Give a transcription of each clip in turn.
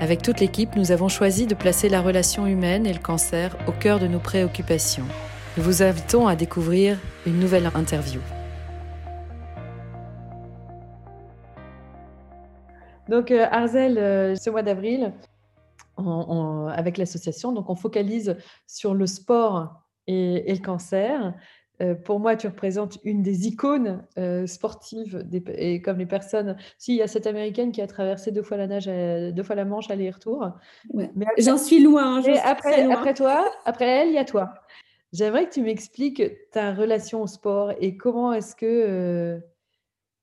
avec toute l'équipe, nous avons choisi de placer la relation humaine et le cancer au cœur de nos préoccupations. Nous vous invitons à découvrir une nouvelle interview. Donc, euh, Arzel, euh, ce mois d'avril, avec l'association, on focalise sur le sport et, le cancer. Euh, pour moi, tu représentes une des icônes sportives et comme les personnes. Si, il y a cette américaine qui a traversé deux fois la nage, deux fois la Manche aller-retour. J'en suis loin. après, après toi, après elle, il y a toi. J'aimerais que tu m'expliques ta relation au sport et comment est-ce que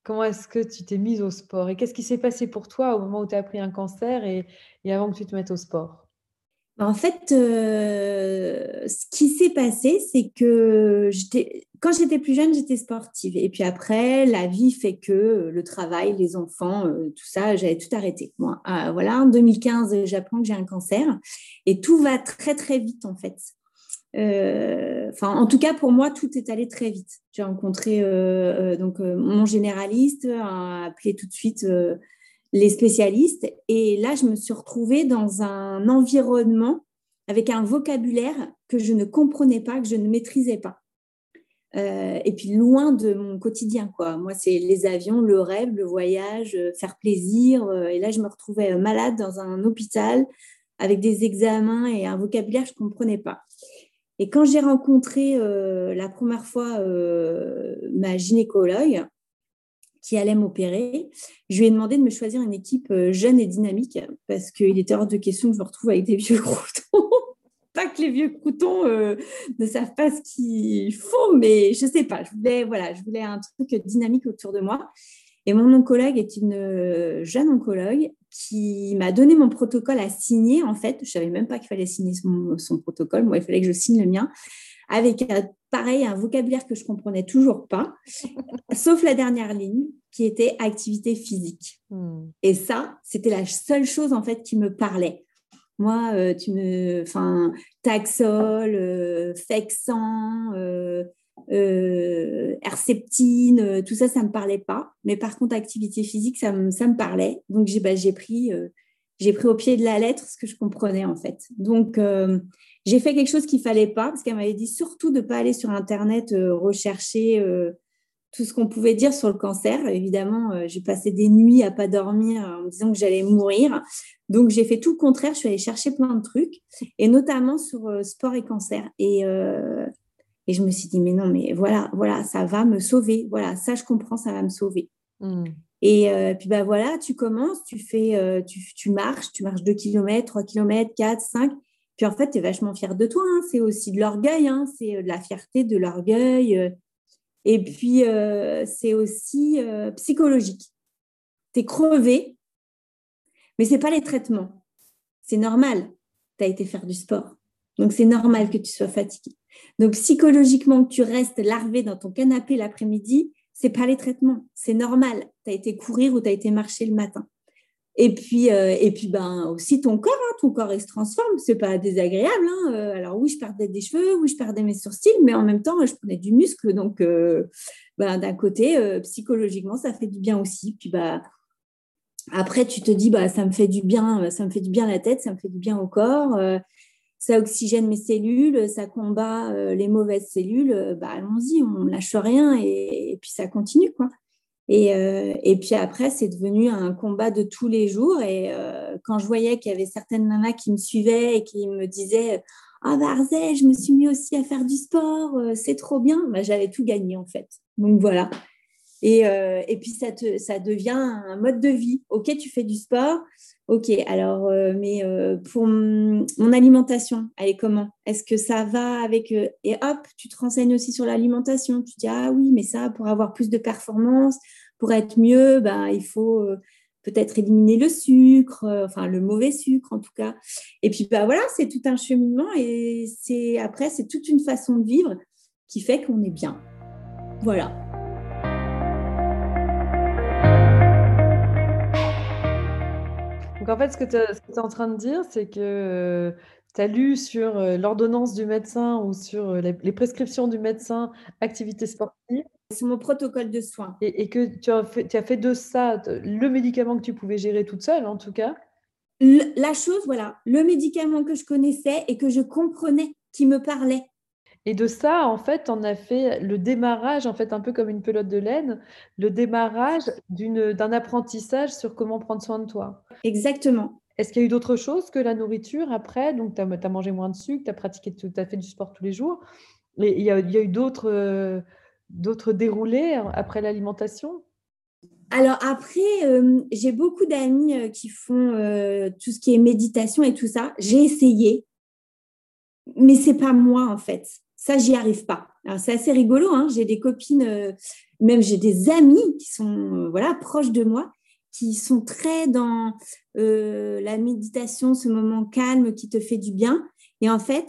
Comment est-ce que tu t'es mise au sport et qu'est-ce qui s'est passé pour toi au moment où tu as pris un cancer et, avant que tu te mettes au sport? En fait, euh, ce qui s'est passé, c'est que quand j'étais plus jeune, j'étais sportive. Et puis après, la vie fait que le travail, les enfants, euh, tout ça, j'avais tout arrêté. Moi, ah, voilà, en 2015, j'apprends que j'ai un cancer et tout va très, très vite en fait. Euh, enfin, en tout cas, pour moi, tout est allé très vite. J'ai rencontré euh, euh, donc mon généraliste, a appelé tout de suite les spécialistes, et là, je me suis retrouvée dans un environnement avec un vocabulaire que je ne comprenais pas, que je ne maîtrisais pas. et puis loin de mon quotidien, quoi. Moi, c'est les avions, le rêve, le voyage, faire plaisir. et là, je me retrouvais malade dans un hôpital avec des examens et un vocabulaire que je ne comprenais pas. Et quand j'ai rencontré euh, la première fois euh, ma gynécologue qui allait m'opérer, je lui ai demandé de me choisir une équipe euh, jeune et dynamique parce qu'il était hors de question que je me retrouve avec des vieux croutons. pas que les vieux croutons ne savent pas ce qu'il faut, mais je sais pas. Je voulais, voilà, je voulais un truc dynamique autour de moi. Et mon oncologue est une jeune oncologue qui m'a donné mon protocole à signer. En fait, je savais même pas qu'il fallait signer son, protocole. Moi, il fallait que je signe le mien avec euh, pareil un vocabulaire que je comprenais toujours pas, sauf la dernière ligne qui était activité physique. Hmm. Et ça, c'était la seule chose en fait qui me parlait. Moi, euh, tu me, enfin, Taxol, euh, Fexan, euh, euh, Herceptine, tout ça, ça ne me parlait pas. Mais par contre, activité physique, ça me, ça me parlait. Donc, j'ai bah, pris, euh, j'ai pris au pied de la lettre ce que je comprenais, en fait. Donc, j'ai fait quelque chose qu'il ne fallait pas, parce qu'elle m'avait dit surtout de ne pas aller sur Internet rechercher tout ce qu'on pouvait dire sur le cancer. Évidemment, j'ai passé des nuits à pas dormir en me disant que j'allais mourir. Donc, j'ai fait tout le contraire. Je suis allée chercher plein de trucs, et notamment sur sport et cancer. Et et je me suis dit, mais non, mais voilà, voilà, ça va me sauver. Voilà, ça, je comprends, ça va me sauver. Hmm. Et euh, puis, bah voilà, tu commences, tu fais, euh, tu, marches, tu marches 2 km, 3 km, 4, 5. Puis en fait, tu es vachement fier de toi. Hein. C'est aussi de l'orgueil, hein. c'est euh, de la fierté, de l'orgueil. Et puis, c'est aussi psychologique. Tu es crevé, mais ce n'est pas les traitements. C'est normal. Tu as été faire du sport. Donc, c'est normal que tu sois fatigué. Donc, psychologiquement, que tu restes larvé dans ton canapé l'après-midi, c'est pas les traitements. C'est normal. Tu as été courir ou tu as été marcher le matin. Et puis, euh, et puis ben, aussi ton corps, hein, ton corps il se transforme, c'est pas désagréable. Hein. Euh, alors oui, je perdais des cheveux, oui, je perdais mes sourcils, mais en même temps, je prenais du muscle. Donc, euh, ben, d'un côté, psychologiquement, ça fait du bien aussi. Puis bah, après, tu te dis, bah, ça me fait du bien, ça me fait du bien la tête, ça me fait du bien au corps, ça oxygène mes cellules, ça combat les mauvaises cellules. bah, allons-y, on lâche rien et, et puis ça continue, quoi. Euh, et, puis après, c'est devenu un combat de tous les jours. Et euh, quand je voyais qu'il y avait certaines nanas qui me suivaient et qui me disaient Ah, Varzé, je me suis mis aussi à faire du sport, euh, c'est trop bien, bah, j'avais tout gagné en fait. Donc voilà. Et, puis ça, ça devient un mode de vie. Ok, tu fais du sport. Ok, alors, mais pour mon alimentation, elle est comment? Est-ce que ça va avec. et hop, tu te renseignes aussi sur l'alimentation. Tu dis Ah oui, mais ça, pour avoir plus de performance, pour être mieux, bah, il faut euh, peut-être éliminer le sucre, euh, enfin le mauvais sucre en tout cas. Et puis bah, voilà, c'est tout un cheminement et c'est après, c'est toute une façon de vivre qui fait qu'on est bien. Voilà. Donc en fait, ce que tu es, en train de dire, c'est que euh, tu as lu sur l'ordonnance du médecin ou sur les prescriptions du médecin activité sportive c'est mon protocole de soins. Et, que tu as, fait, tu as fait de ça le médicament que tu pouvais gérer toute seule, en tout cas La chose, voilà, le médicament que je connaissais et que je comprenais, qui me parlait. Et de ça, en fait, on a fait le démarrage, en fait, un peu comme une pelote de laine, le démarrage d'un apprentissage sur comment prendre soin de toi. Exactement. Est-ce qu'il y a eu d'autres choses que la nourriture après? Donc, tu as, mangé moins de sucre, tu as pratiqué, tu as fait du sport tous les jours. Et il y a, il y a eu d'autres. Euh, d'autres déroulés après l'alimentation? Alors après, euh, j'ai beaucoup d'amis euh, qui font euh, tout ce qui est méditation et tout ça. J'ai essayé, mais c'est pas moi en fait. Ça, j'y arrive pas. Alors c'est assez rigolo. Hein. J'ai des copines, même j'ai des amis qui sont voilà proches de moi, qui sont très dans la méditation, ce moment calme qui te fait du bien. Et en fait,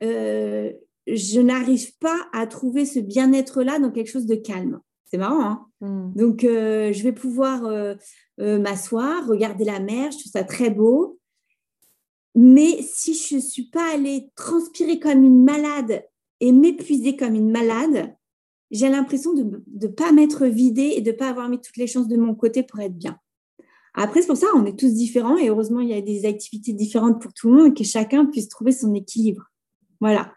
je n'arrive pas à trouver ce bien-être-là dans quelque chose de calme. C'est marrant, hein hmm. Donc, euh, je vais pouvoir euh, euh, m'asseoir, regarder la mer, je trouve ça très beau. Mais si je ne suis pas allée transpirer comme une malade et m'épuiser comme une malade, j'ai l'impression de ne pas m'être vidée et de ne pas avoir mis toutes les chances de mon côté pour être bien. Après, c'est pour ça, on est tous différents et heureusement, il y a des activités différentes pour tout le monde et que chacun puisse trouver son équilibre. Voilà.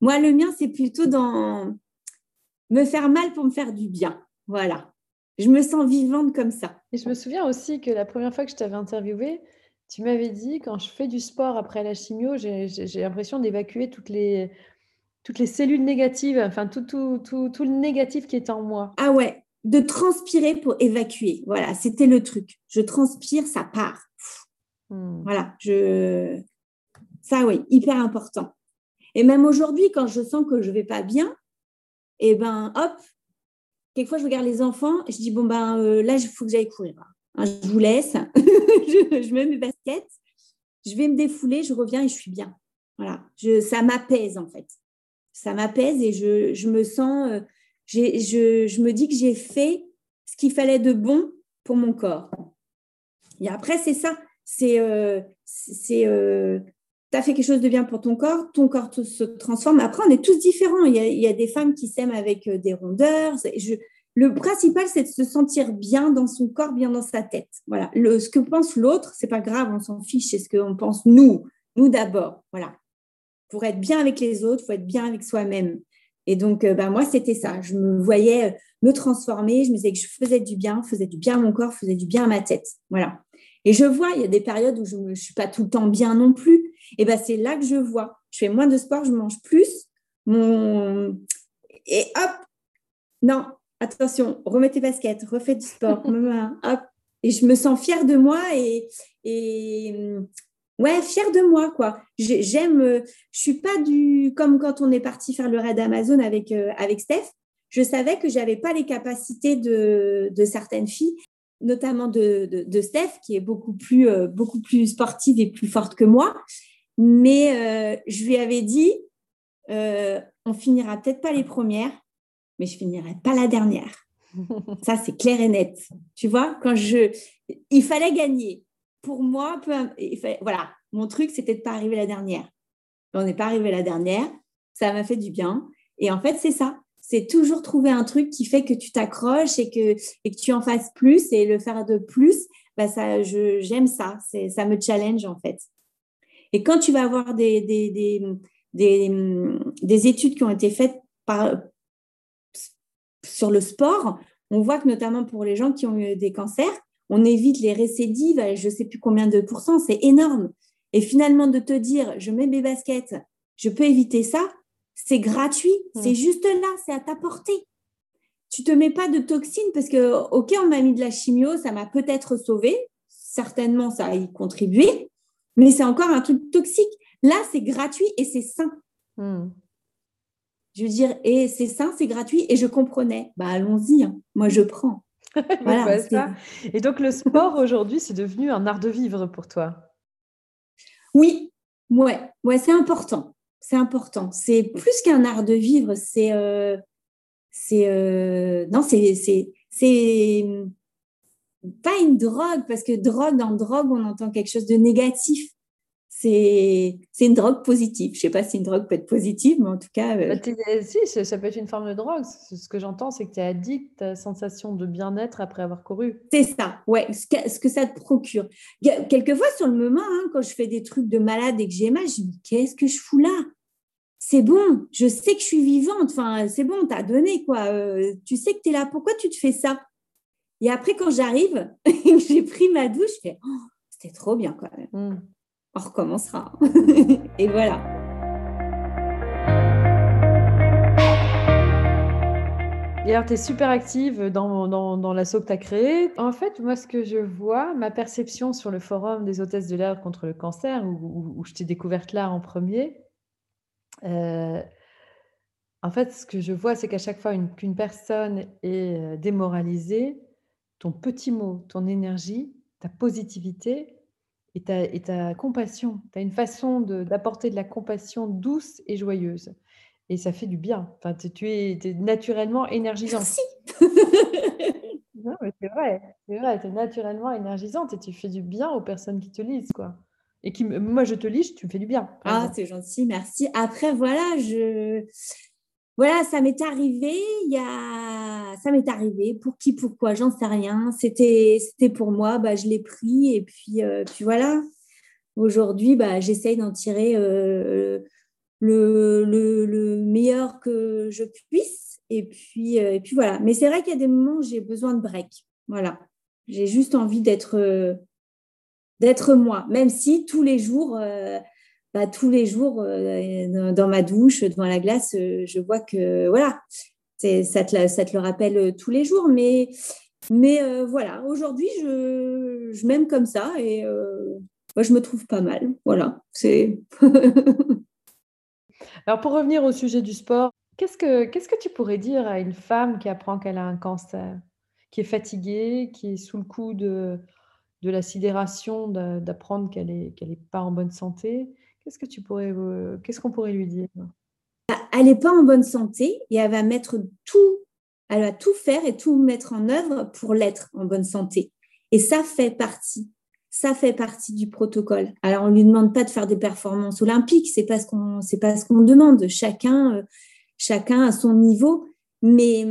Moi, le mien, c'est plutôt dans me faire mal pour me faire du bien. Voilà. Je me sens vivante comme ça. Et je me souviens aussi que la première fois que je t'avais interviewé, tu m'avais dit, quand je fais du sport après la chimio, j'ai l'impression d'évacuer toutes les, toutes les cellules négatives, enfin tout, tout, tout, tout, le négatif qui est en moi. Ah ouais, de transpirer pour évacuer. Voilà, c'était le truc. Je transpire, ça part. Hmm. Voilà, je... ça oui, hyper important. Et même aujourd'hui, quand je sens que je ne vais pas bien, et eh ben hop, quelquefois je regarde les enfants, et je dis bon ben euh, là il faut que j'aille courir. Hein, je vous laisse, je, mets mes baskets, je vais me défouler, je reviens et je suis bien. Voilà, je, ça m'apaise en fait. Ça m'apaise et je, je, me sens, euh, je, je, me dis que j'ai fait ce qu'il fallait de bon pour mon corps. Et après, c'est ça, c'est euh, c'est tu as fait quelque chose de bien pour ton corps, ton corps se transforme. Après, on est tous différents. Il y a, des femmes qui s'aiment avec euh, des rondeurs. le principal, c'est de se sentir bien dans son corps, bien dans sa tête. Voilà. Ce que pense l'autre, c'est pas grave, on s'en fiche. C'est ce qu'on pense nous, nous d'abord. Voilà. Pour être bien avec les autres, faut être bien avec soi-même. Et donc, euh, bah, moi, c'était ça. Je me voyais euh, me transformer. Je me disais que je faisais du bien, faisais du bien à mon corps, faisais du bien à ma tête. Voilà. Et je vois, il y a des périodes où je ne suis pas tout le temps bien non plus. Et ben c'est là que je vois. Je fais moins de sport, je mange plus. Mon... Et hop, non, attention, remets tes baskets, refais du sport, hop. Et je me sens fière de moi et, et ouais, fière de moi, quoi. J'aime, je suis pas du, comme quand on est parti faire le raid Amazon avec, euh, avec Steph, je savais que j'avais pas les capacités de, de certaines filles notamment de, de, Steph, qui est beaucoup plus, euh, beaucoup plus sportive et plus forte que moi. Mais euh, je lui avais dit, euh, on finira peut-être pas les premières, mais je finirai pas la dernière. Ça, c'est clair et net. Tu vois, quand je. Il fallait gagner. Pour moi, voilà, mon truc, c'était de ne pas arriver la dernière. On n'est pas arrivé la dernière. Ça m'a fait du bien. Et en fait, c'est ça. C'est toujours trouver un truc qui fait que tu t'accroches et que, et que tu en fasses plus et le faire de plus. Bah ça, j'aime ça. Ça me challenge en fait. Et quand tu vas avoir des, des, des, des, des études qui ont été faites sur le sport, on voit que notamment pour les gens qui ont eu des cancers, on évite les récidives, je ne sais plus combien de pourcents, c'est énorme. Et finalement, de te dire, je mets mes baskets, je peux éviter ça, c'est gratuit, c'est mmh. juste là, c'est à ta portée. Tu te mets pas de toxines parce que, ok, on m'a mis de la chimio, ça m'a peut-être sauvé, certainement ça a y contribué, mais c'est encore un truc toxique. Là, c'est gratuit et c'est sain. Mmh. Je veux dire, et c'est sain, c'est gratuit, et je comprenais. Bah, allons-y, hein. moi je prends. Voilà, et donc le sport aujourd'hui, c'est devenu un art de vivre pour toi? Oui, ouais, ouais c'est important. C'est important. C'est plus qu'un art de vivre, c'est. Euh, c'est euh, non, c'est, c'est, c'est pas une drogue, parce que drogue, dans drogue, on entend quelque chose de négatif c'est une drogue positive. Je ne sais pas si une drogue peut être positive, mais en tout cas. Euh, bah, si, ça peut être une forme de drogue. Ce que j'entends, c'est que tu es addict à la sensation de bien-être après avoir couru. C'est ça, ouais, ce que, ce que, ça te procure. Quelquefois, sur le moment, hein, quand je fais des trucs de malade et que j'ai mal, je me dis qu'est-ce que je fous là? C'est bon, je sais que je suis vivante. Enfin, c'est bon, t'as donné, quoi. Euh, tu sais que tu es là. Pourquoi tu te fais ça? Et après, quand j'arrive et que j'ai pris ma douche, je fais oh, c'était trop bien, quand même. Mmh on recommencera. et voilà. Alors, tu es super active dans, dans, dans l'assaut que tu as créé. En fait, moi, ce que je vois, ma perception sur le forum des hôtesses de l'air contre le cancer, où, je t'ai découverte là en premier, euh, en fait, ce que je vois, c'est qu'à chaque fois qu'une personne est euh, démoralisée, ton petit mot, ton énergie, ta positivité, et ta, compassion. Tu as une façon d'apporter de, la compassion douce et joyeuse. Et ça fait du bien. Enfin, tu es, naturellement énergisante. Merci. non, mais c'est vrai. C'est vrai, tu es naturellement énergisante et tu fais du bien aux personnes qui te lisent. quoi. Et qui, moi, je te lis, tu me fais du bien. Ah, c'est gentil, merci. Après, voilà, je voilà, ça m'est arrivé, il y a... ça m'est arrivé, pour qui, pourquoi, j'en sais rien. C'était, pour moi, bah, je l'ai pris et puis, euh, puis voilà. Aujourd'hui, bah, j'essaye d'en tirer euh, le, le, meilleur que je puisse. Et puis, euh, et puis voilà. Mais c'est vrai qu'il y a des moments où j'ai besoin de break. Voilà. J'ai juste envie d'être, d'être moi, même si tous les jours, bah, tous les jours euh, dans ma douche, devant la glace, euh, je vois que voilà, ça te, le rappelle euh, tous les jours. Mais, voilà, aujourd'hui, je, m'aime comme ça et je me trouve pas mal. Voilà. Alors, pour revenir au sujet du sport, qu'est-ce que, tu pourrais dire à une femme qui apprend qu'elle a un cancer, qui est fatiguée, qui est sous le coup de, la sidération d'apprendre qu'elle n'est pas en bonne santé? Qu'est-ce que tu pourrais, euh, qu'est-ce qu'on pourrait lui dire? Elle n'est pas en bonne santé et elle va mettre tout, elle va tout faire et tout mettre en œuvre pour l'être en bonne santé. Et ça fait partie, ça fait partie du protocole. Alors on lui demande pas de faire des performances olympiques, c'est pas ce qu'on, c'est pas ce qu'on demande. Chacun, euh, chacun à son niveau. Mais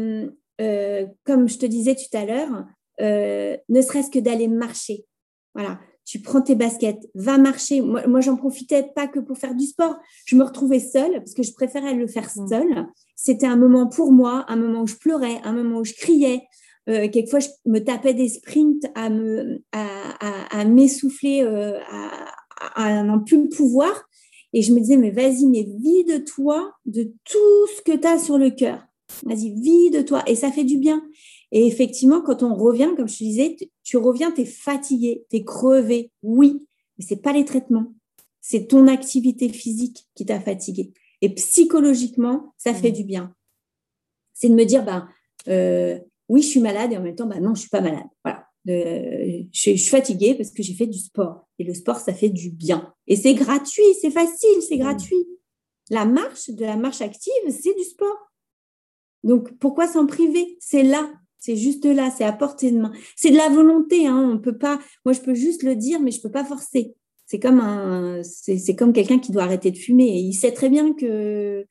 euh, comme je te disais tout à l'heure, ne serait-ce que d'aller marcher. Voilà, tu prends tes baskets, va marcher. Moi, moi j'en profitais pas que pour faire du sport. Je me retrouvais seule parce que je préférais le faire mm. seule. C'était un moment pour moi, un moment où je pleurais, un moment où je criais. Euh, quelquefois, je me tapais des sprints à me, à, m'essouffler, euh, à, à n'en plus pouvoir. Et je me disais, mais vas-y, mais vide-toi de tout ce que tu as sur le cœur. Vas-y, vide-toi. Et ça fait du bien. Et effectivement, quand on revient, comme je te disais, tu reviens, tu es fatigué, tu es crevé, oui, mais ce n'est pas les traitements, c'est ton activité physique qui t'a fatigué. Et psychologiquement, ça fait mmh. du bien. C'est de me dire, ben, euh, oui, je suis malade et en même temps, ben, non, je suis pas malade. Voilà. Euh, je, suis fatiguée parce que j'ai fait du sport. Et le sport, ça fait du bien. Et c'est gratuit, c'est facile, c'est mmh. gratuit. La marche, de la marche active, c'est du sport. Donc, pourquoi s'en priver? C'est là C'est juste là, c'est à portée de main. C'est de la volonté, hein. On peut pas. Moi, je peux juste le dire, mais je peux pas forcer. C'est comme un, c'est comme quelqu'un qui doit arrêter de fumer. Et il sait très bien que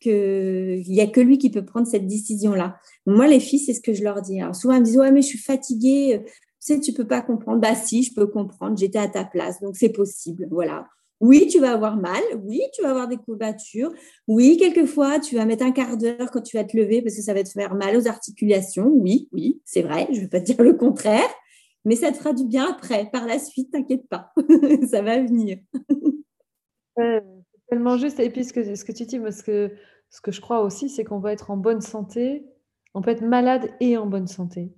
qu'il n'y a que lui qui peut prendre cette décision-là. Moi, les filles, c'est ce que je leur dis. Alors, souvent, elles me disent Ouais, mais je suis fatiguée. Tu sais, tu peux pas comprendre. Bah, si, je peux comprendre. J'étais à ta place, donc c'est possible. Voilà. Oui, tu vas avoir mal. Oui, tu vas avoir des courbatures. Oui, quelquefois, tu vas mettre un quart d'heure quand tu vas te lever parce que ça va te faire mal aux articulations. Oui, oui, c'est vrai. Je ne vais pas te dire le contraire. Mais ça te fera du bien après. Par la suite, t'inquiète pas. ça va venir. c'est tellement juste. Et puis, ce que, ce que tu dis, parce que ce que je crois aussi, c'est qu'on va être en bonne santé. On peut être malade et en bonne santé.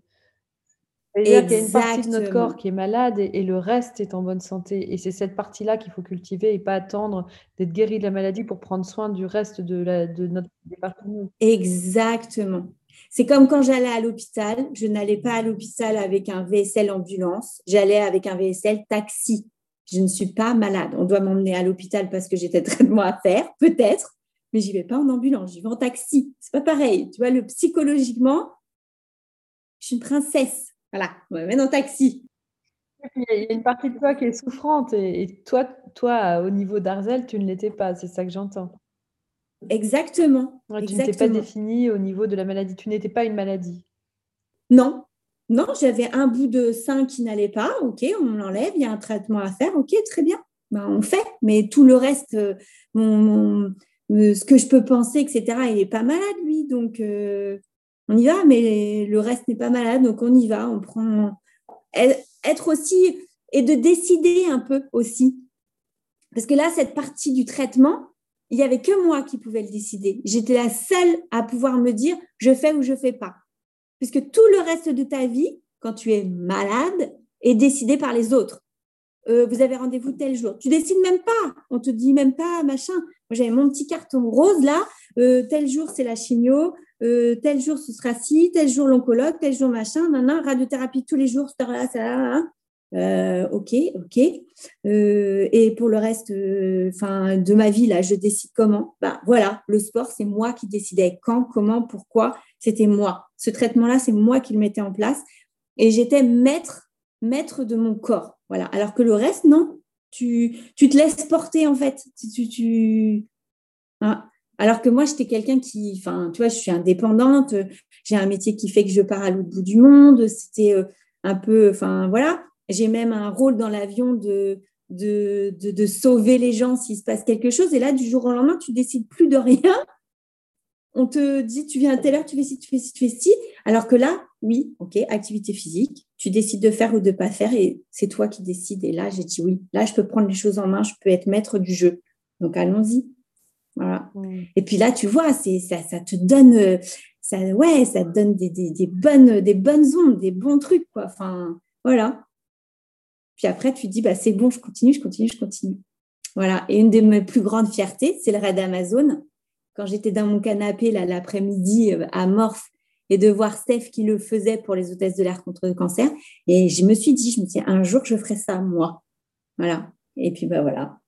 C'est-à-dire qu'il y a une partie de notre corps qui est malade et, le reste est en bonne santé. Et c'est cette partie-là qu'il faut cultiver et pas attendre d'être guéri de la maladie pour prendre soin du reste de, la, de notre département. Exactement. C'est comme quand j'allais à l'hôpital. Je n'allais pas à l'hôpital avec un VSL ambulance. J'allais avec un VSL taxi. Je ne suis pas malade. On doit m'emmener à l'hôpital parce que j'ai des traitements à faire, peut-être, mais j'y vais pas en ambulance. J'y vais en taxi. C'est pas pareil. Tu vois, le psychologiquement, je suis une princesse. Voilà, on m'amène en taxi. Il y a une partie de toi qui est souffrante et, toi, toi, au niveau d'Arzel, tu ne l'étais pas, c'est ça que j'entends. Exactement. tu n'étais pas définie au niveau de la maladie, tu n'étais pas une maladie. Non, non, j'avais un bout de sein qui n'allait pas, ok, on l'enlève, il y a un traitement à faire, ok, très bien, ben, on fait, mais tout le reste, euh, mon, euh, ce que je peux penser, etc., il n'est pas malade, lui, donc euh, on y va, mais le reste n'est pas malade, donc on y va, on prend. Être aussi et de décider un peu aussi. Parce que là, cette partie du traitement, il n'y avait que moi qui pouvais le décider. J'étais la seule à pouvoir me dire je fais ou je fais pas. Puisque tout le reste de ta vie, quand tu es malade, est décidé par les autres. Euh, vous avez rendez-vous tel jour. Tu décides même pas. On te dit même pas machin. Moi, j'avais mon petit carton rose là. Euh, tel jour, c'est la chimio. Euh, tel jour ce sera ci, tel jour l'oncologue, tel jour machin, nan, radiothérapie tous les jours, ça, ça, ça, euh, ok, ok. Euh, et pour le reste, enfin, de ma vie là, je décide comment. Bah voilà, le sport, c'est moi qui décidais quand, comment, pourquoi. C'était moi. Ce traitement-là, c'est moi qui le mettais en place, et j'étais maître, maître de mon corps. Voilà. Alors que le reste, non. Tu, tu te laisses porter en fait. Tu, tu, hein. Alors que moi, j'étais quelqu'un qui, enfin, tu vois, je suis indépendante, j'ai un métier qui fait que je pars à l'autre bout du monde. C'était euh, un peu, enfin, voilà. J'ai même un rôle dans l'avion de, de, de, sauver les gens s'il se passe quelque chose. Et là, du jour au lendemain, tu décides plus de rien. On te dit, tu viens à telle heure, tu fais ci, tu fais ci, tu fais ci. Alors que là, oui, ok, activité physique, tu décides de faire ou de pas faire et c'est toi qui décides. Et là, j'ai dit oui. Là, je peux prendre les choses en main, je peux être maître du jeu. Donc, allons-y. Mm. Et puis là, tu vois, c'est ça, ça te donne, euh, ça, ouais, ça te donne des, des, bonnes, des bonnes ondes, des bons trucs, quoi. Enfin, voilà. Puis après, tu dis, bah, c'est bon, je continue, je continue, je continue. Voilà. Et une de mes plus grandes fiertés, c'est le raid Amazon. Quand j'étais dans mon canapé là l'après-midi euh, à Morph et de voir Steph qui le faisait pour les hôtesses de l'air contre le cancer. Et je me suis dit, je me suis dit, un jour, je ferai ça moi. Voilà. Et puis, bah voilà.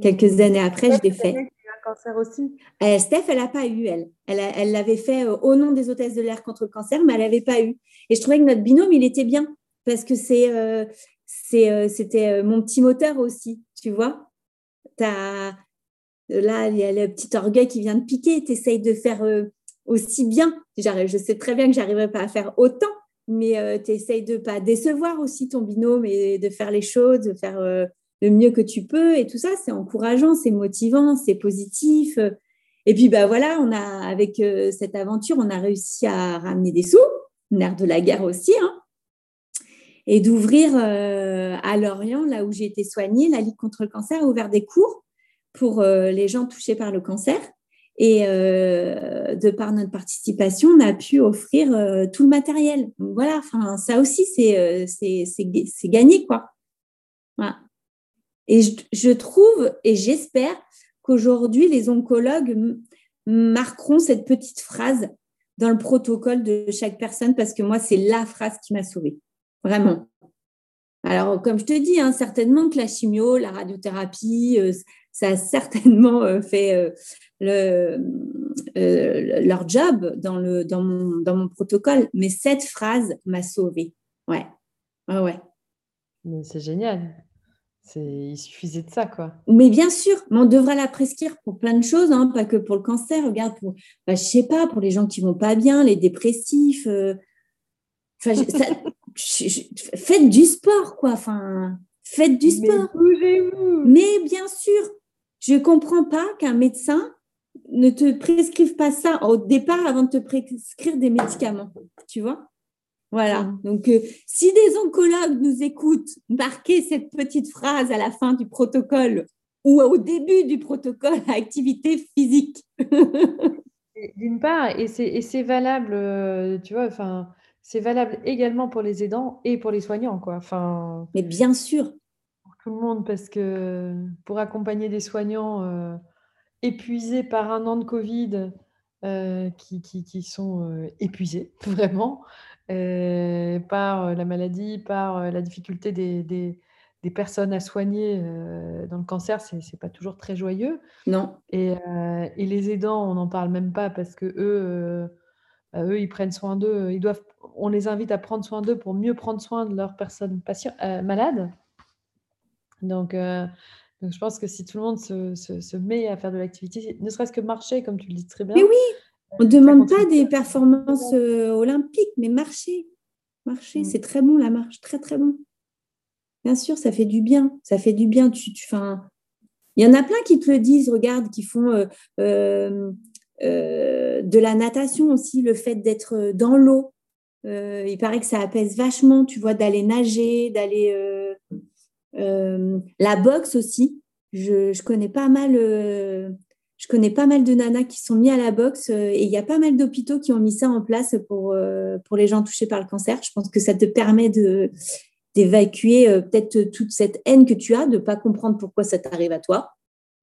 Quelques années après, je l'ai fait cancer aussi? Euh, Steph, elle n'a pas eu, elle. Elle l'avait fait euh, au nom des hôtesses de l'air contre le cancer, mais elle n'avait pas eu. Et je trouvais que notre binôme, il était bien, parce que c'est, euh, c'était mon petit moteur aussi, tu vois. As, là, il y a le petit orgueil qui vient de piquer, tu essayes de faire aussi bien. Je sais très bien que j'arriverai pas à faire autant, mais tu essayes de pas décevoir aussi ton binôme et de faire les choses, de faire le mieux que tu peux et tout ça, c'est encourageant, c'est motivant, c'est positif. Et puis bah voilà, on a avec euh, cette aventure, on a réussi à ramener des sous, nerf de la guerre aussi, hein, et d'ouvrir euh, à Lorient, là où j'ai été soignée, la Ligue contre le cancer a ouvert des cours pour euh, les gens touchés par le cancer. Et de par notre participation, on a pu offrir tout le matériel. voilà, enfin ça aussi c'est c'est gagné quoi. Voilà. Et je, trouve et j'espère qu'aujourd'hui, les oncologues marqueront cette petite phrase dans le protocole de chaque personne parce que moi, c'est la phrase qui m'a sauvée. Vraiment. Alors, comme je te dis, hein, certainement que la chimio, la radiothérapie, euh, ça a certainement euh, fait euh, le, leur job dans mon protocole. Mais cette phrase m'a sauvée. Ouais. Ouais, ouais. c'est génial. Il suffisait de ça, quoi. Mais bien sûr, on devrait la prescrire pour plein de choses, hein, pas que pour le cancer. Regarde, pour, bah, je sais pas, pour les gens qui vont pas bien, les dépressifs. Euh, faites du sport, quoi. Enfin, faites du sport. Mais, Mais bien sûr, je comprends pas qu'un médecin ne te prescrive pas ça au départ avant de te prescrire des médicaments. Tu vois voilà. Mm. Donc, euh, si des oncologues nous écoutent, marquez cette petite phrase à la fin du protocole ou au début du protocole à activité physique. D'une part, et c'est valable, euh, tu vois, enfin, c'est valable également pour les aidants et pour les soignants, quoi. Enfin, Mais bien sûr. Pour tout le monde, parce que pour accompagner des soignants euh, épuisés par un an de Covid, qui, qui, qui, sont épuisés, vraiment, euh, par euh, la maladie, par euh, la difficulté des, des, des personnes à soigner dans le cancer, c'est n'est pas toujours très joyeux. Non. Et, et, les aidants, on n'en parle même pas parce que eux, bah, eux ils prennent soin d'eux. Ils doivent, on les invite à prendre soin d'eux pour mieux prendre soin de leurs personnes malades. Donc, donc, je pense que si tout le monde se, se, se met à faire de l'activité, ne serait-ce que marcher, comme tu le dis très bien. Mais oui, on ne demande pas des performances euh, olympiques, mais marcher. Marcher, mm. c'est très bon la marche, très très bon. Bien sûr, ça fait du bien. Ça fait du bien. Tu, tu, il y en a plein qui te le disent, regarde, qui font euh, euh, de la natation aussi, le fait d'être dans l'eau. il paraît que ça apaise vachement, tu vois, d'aller nager, d'aller. la boxe aussi. Je, je, connais pas mal je connais pas mal de nanas qui sont mis à la boxe euh, et il y a pas mal d'hôpitaux qui ont mis ça en place pour, euh, pour les gens touchés par le cancer. Je pense que ça te permet de, d'évacuer euh, peut-être toute cette haine que tu as, de pas comprendre pourquoi ça t'arrive à toi.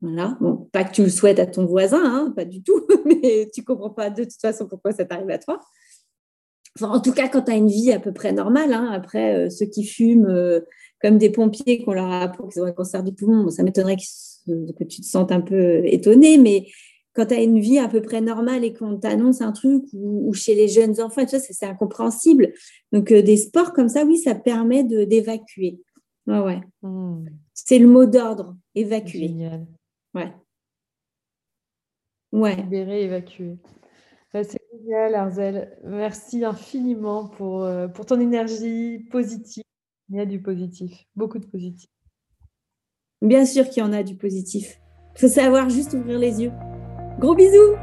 Voilà. Bon, pas que tu le souhaites à ton voisin, hein, pas du tout, mais tu comprends pas de toute façon pourquoi ça t'arrive à toi. Enfin, en tout cas, quand tu as une vie à peu près normale, hein, après, ceux qui fument comme des pompiers qu'on leur a appris qu'ils ont un cancer du poumon, ça m'étonnerait que tu te sens un peu étonné, mais quand tu as une vie à peu près normale et qu'on t'annonce un truc ou, chez les jeunes enfants, c'est incompréhensible. Donc, euh, des sports comme ça, oui, ça permet d'évacuer. Ouais, ouais. Hmm. C'est le mot d'ordre, évacuer. Génial. Ouais. Ouais. Libérer, évacuer. C'est génial, Arzel. Merci infiniment pour, euh, pour ton énergie positive. Il y a du positif, beaucoup de positif. Bien sûr qu'il y en a du positif. Il faut savoir juste ouvrir les yeux. Gros bisous